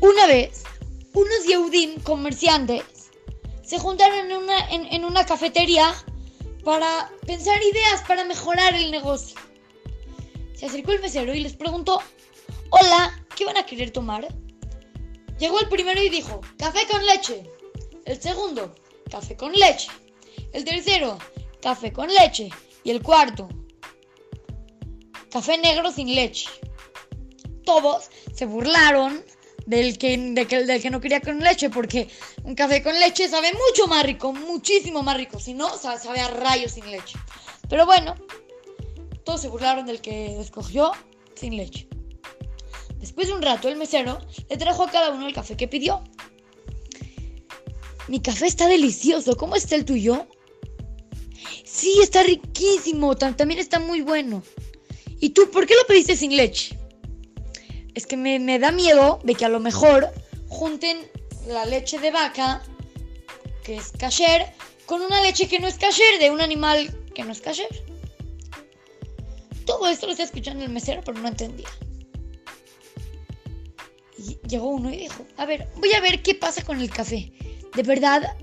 Una vez, unos Yehudim comerciantes se juntaron en una, en, en una cafetería para pensar ideas para mejorar el negocio. Se acercó el mesero y les preguntó, hola, ¿qué van a querer tomar? Llegó el primero y dijo, café con leche. El segundo, café con leche. El tercero, café con leche. Y el cuarto, café negro sin leche. Todos se burlaron del que, de que- del que no quería con leche, porque un café con leche sabe mucho más rico, muchísimo más rico. Si no, sabe, sabe a rayos sin leche. Pero bueno, todos se burlaron del que escogió sin leche. Después de un rato, el mesero le trajo a cada uno el café que pidió. Mi café está delicioso. ¿Cómo está el tuyo? Sí, está riquísimo. tam- También está muy bueno. ¿Y tú por qué lo pediste sin leche? Es que me, me da miedo de que a lo mejor junten la leche de vaca, que es kasher, con una leche que no es kasher, de un animal que no es kasher. Todo esto lo está escuchando el mesero, pero no entendía. Llegó uno y dijo, a ver, voy a ver qué pasa con el café. De verdad,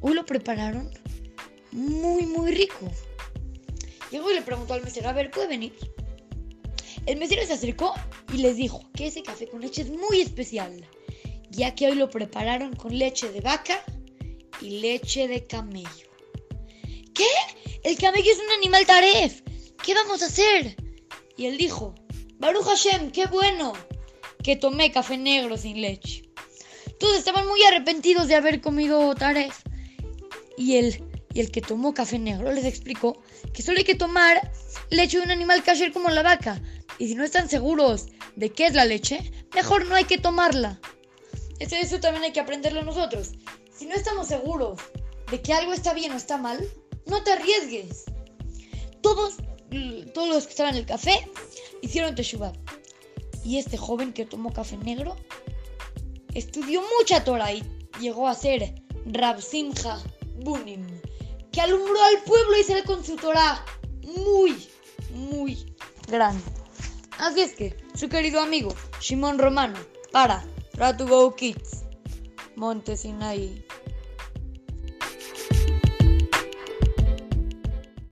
hoy lo prepararon muy, muy rico. Llegó y le preguntó al mesero, a ver, ¿puede venir? El mesero se acercó y les dijo que ese café con leche es muy especial, ya que hoy lo prepararon con leche de vaca y leche de camello. ¿Qué? El camello es un animal taref. ¿Qué vamos a hacer? Y él dijo, Baruch Hashem, qué bueno que tomé café negro sin leche. Todos estaban muy arrepentidos de haber comido taref. Y el, y el que tomó café negro les explicó que solo hay que tomar leche de un animal kasher como la vaca. Y si no están seguros de qué es la leche, mejor no hay que tomarla. Eso, eso también hay que aprenderlo nosotros. Si no estamos seguros de que algo está bien o está mal, no te arriesgues. Todos, todos los que estaban en el café hicieron teshuva. Y este joven que tomó café negro estudió mucha Torah y llegó a ser Rab Simcha Bunim, que alumbró al pueblo y se con su Torah muy, muy grande. Así es que, su querido amigo Shimon Romano, para Ratu Go Kids, Monte Sinaí.